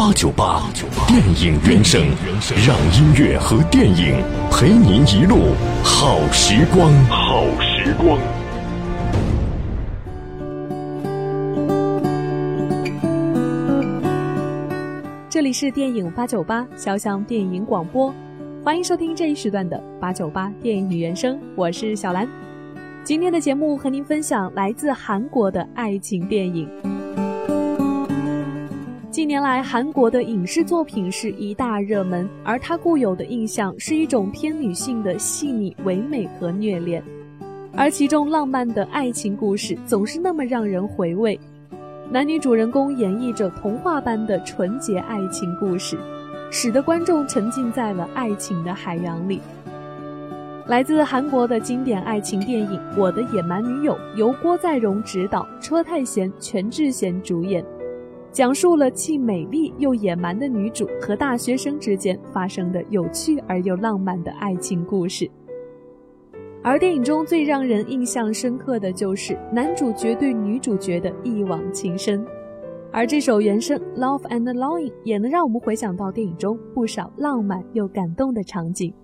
八九八电影原声，让音乐和电影陪您一路好时光。好时光。这里是电影八九八潇湘电影广播，欢迎收听这一时段的八九八电影原声，我是小兰。今天的节目和您分享来自韩国的爱情电影。近年来，韩国的影视作品是一大热门，而它固有的印象是一种偏女性的细腻、唯美和虐恋，而其中浪漫的爱情故事总是那么让人回味。男女主人公演绎着童话般的纯洁爱情故事，使得观众沉浸在了爱情的海洋里。来自韩国的经典爱情电影《我的野蛮女友》，由郭在容执导，车太贤、全智贤主演。讲述了既美丽又野蛮的女主和大学生之间发生的有趣而又浪漫的爱情故事。而电影中最让人印象深刻的就是男主角对女主角的一往情深，而这首原声《Love and Longing》也能让我们回想到电影中不少浪漫又感动的场景。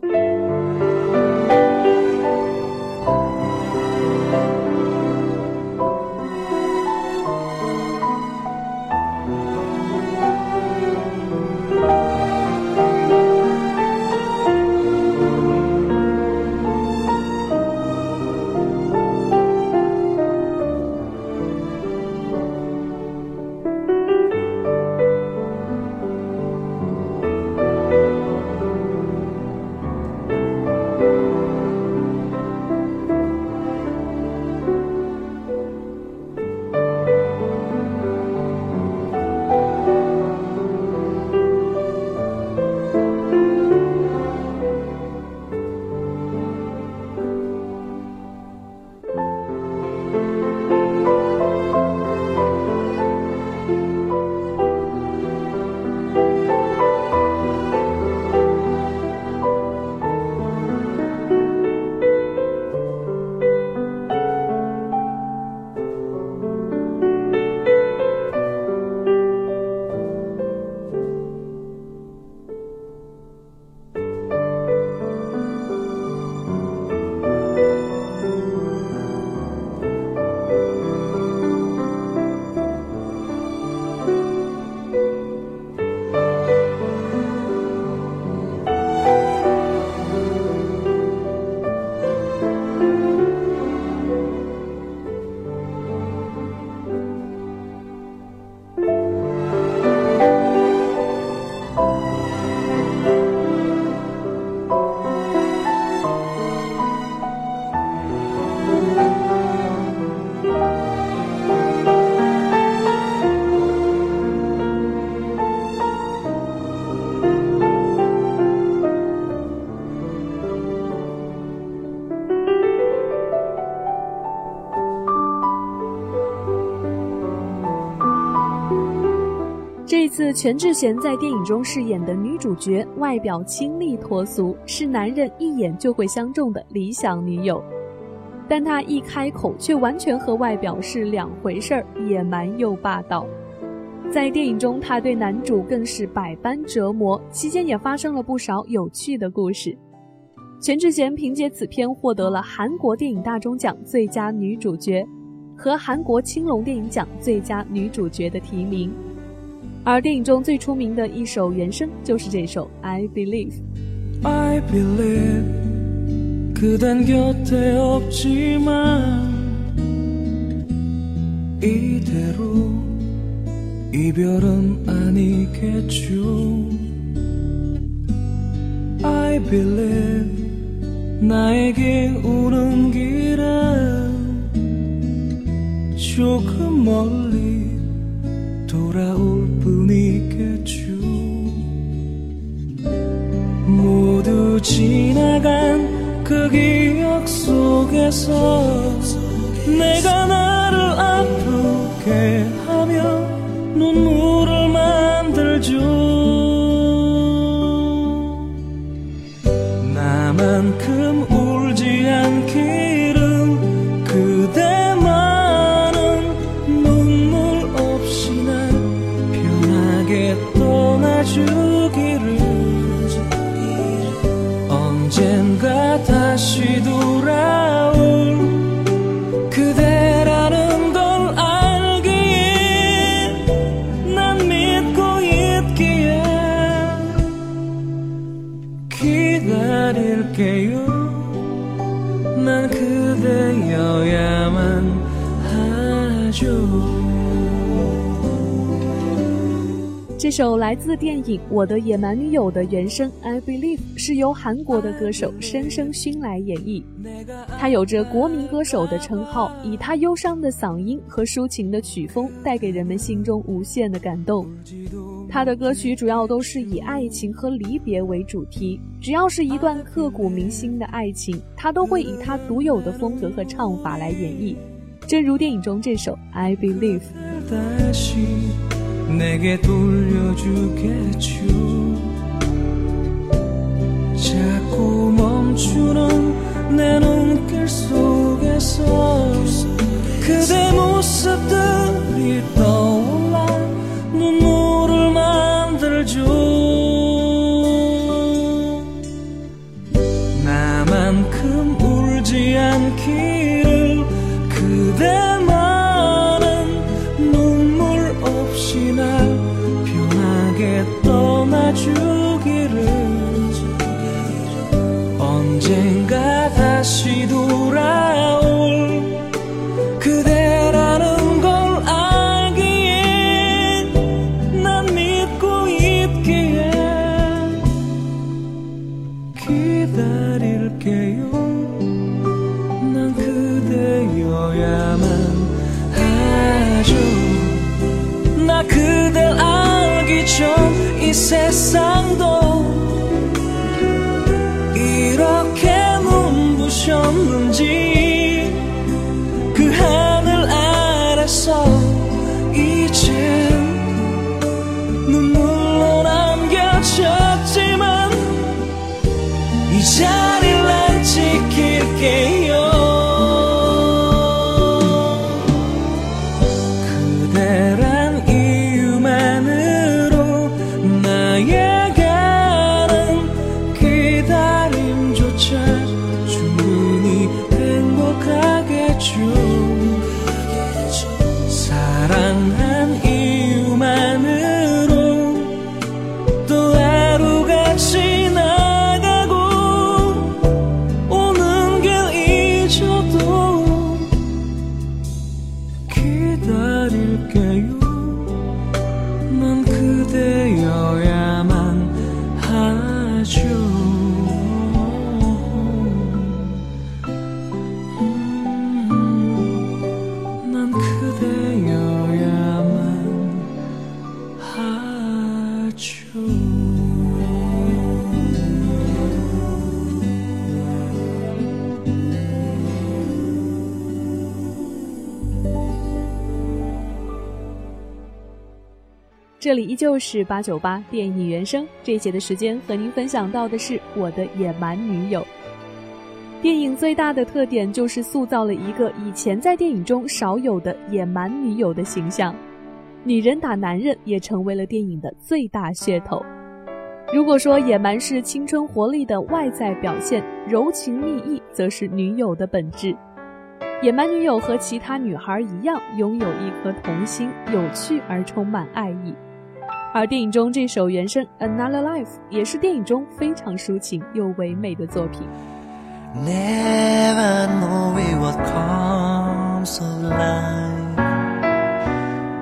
全智贤在电影中饰演的女主角，外表清丽脱俗，是男人一眼就会相中的理想女友。但她一开口，却完全和外表是两回事儿，野蛮又霸道。在电影中，她对男主更是百般折磨，期间也发生了不少有趣的故事。全智贤凭借此片获得了韩国电影大钟奖最佳女主角和韩国青龙电影奖最佳女主角的提名。而电影中最出名的一首原声就是这首《I Believe》。 I believe 그댄 곁에 없지만 이대로 이별은 아니겠죠 I believe 나에게 오는 길은 조금 멀리 돌아올 뿐이겠죠. 모두 지나간 그 기억 속에서 내가 나를 아프게 하며 눈물을 만들죠. 기다릴게요 난 그대여야만 하죠 这首来自电影《我的野蛮女友》的原声《I Believe》是由韩国的歌手申生勋来演绎。他有着国民歌手的称号，以他忧伤的嗓音和抒情的曲风，带给人们心中无限的感动。 他的歌曲主要都是以爱情和离别为主题，只要是一段刻骨铭心的爱情，他都会以他独有的风格和唱法来演绎。正如电影中这首《I Believe》。 만큼 울지 않기를 전이 기다릴게요. 난 그대여야만 하죠 这里依旧是八九八电影原声，这一节的时间和您分享到的是我的野蛮女友。电影最大的特点就是塑造了一个以前在电影中少有的野蛮女友的形象，女人打男人也成为了电影的最大噱头。如果说野蛮是青春活力的外在表现，柔情蜜意则是女友的本质。野蛮女友和其他女孩一样，拥有一颗童心，有趣而充满爱意。而电影中这首原声《Another Life》也是电影中非常抒情又唯美的作品。 Never knowing what comes of life.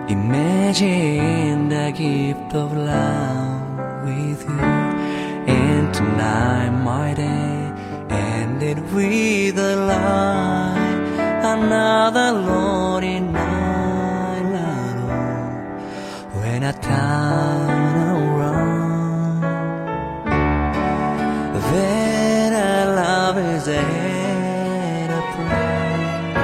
Imagine the gift of love with you. And tonight my day ended with a lie. Another lonely night when I turn around. Then I love is and a pray.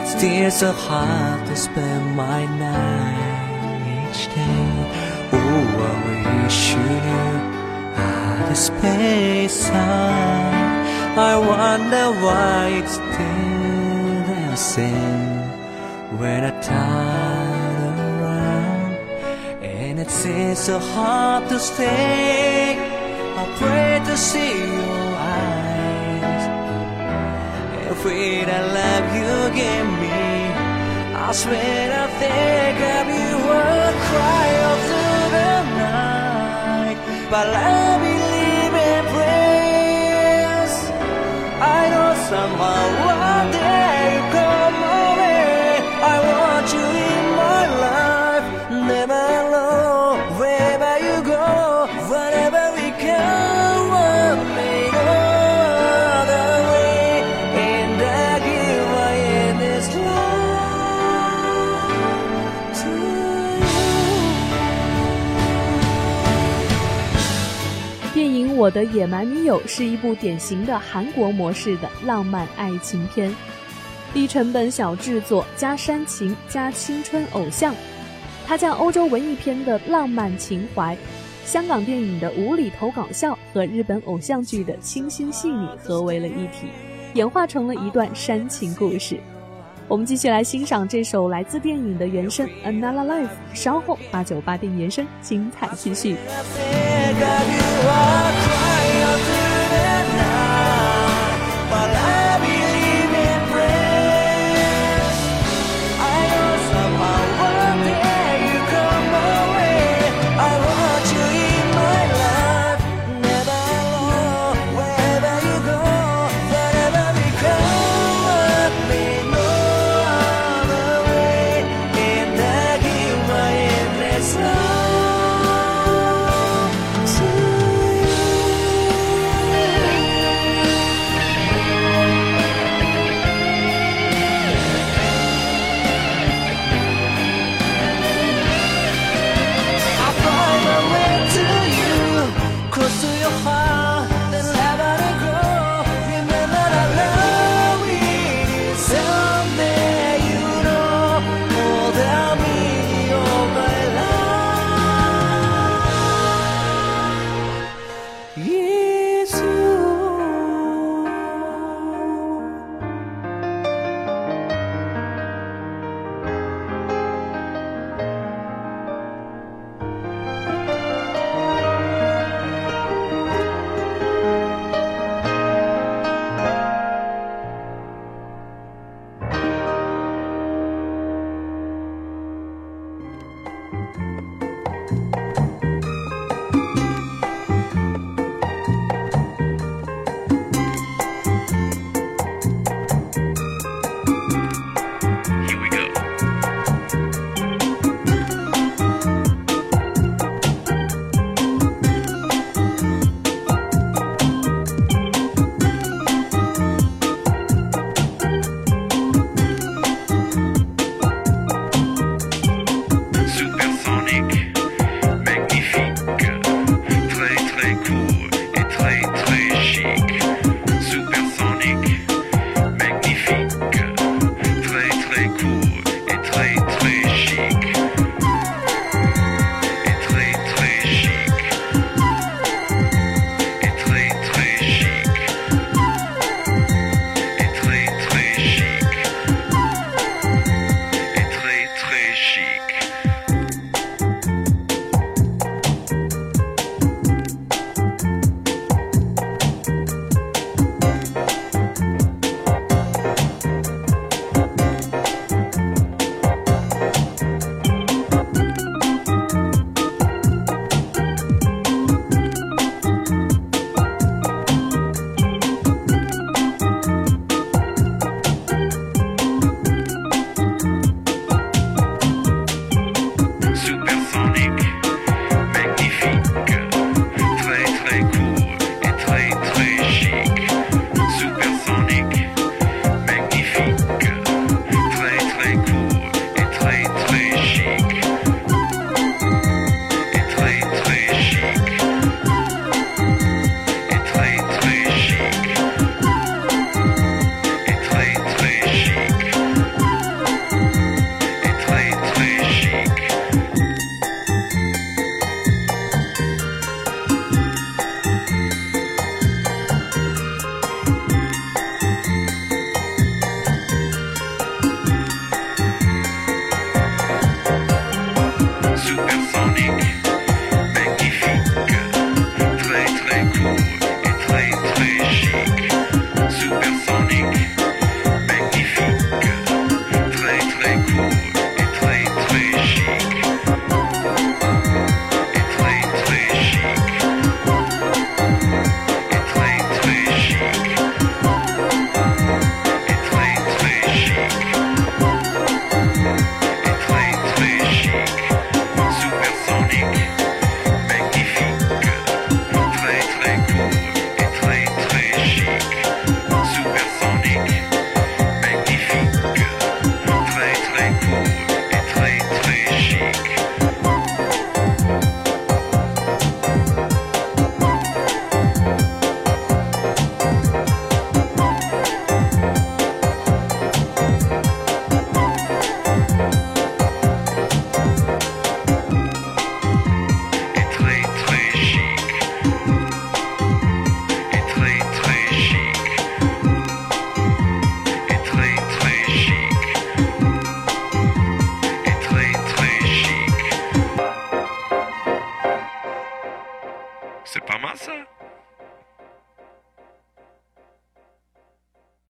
It's still so hard to spend my night each day. Oh, I wish you knew how the space time. I wonder why it's still the same when I Seems so hard to stay. I pray to see your eyes. Every the love you give me, I swear I think of you will cry all through the night. But I believe in prayers. I know somehow one day 的野蛮女友》是一部典型的韩国模式的浪漫爱情片，低成本小制作加煽情加青春偶像，它将欧洲文艺片的浪漫情怀、香港电影的无厘头搞笑和日本偶像剧的清新细腻合为了一体，演化成了一段煽情故事。我们继续来欣赏这首来自电影的原声《Another Life》，稍后八九八电影原声精彩继续。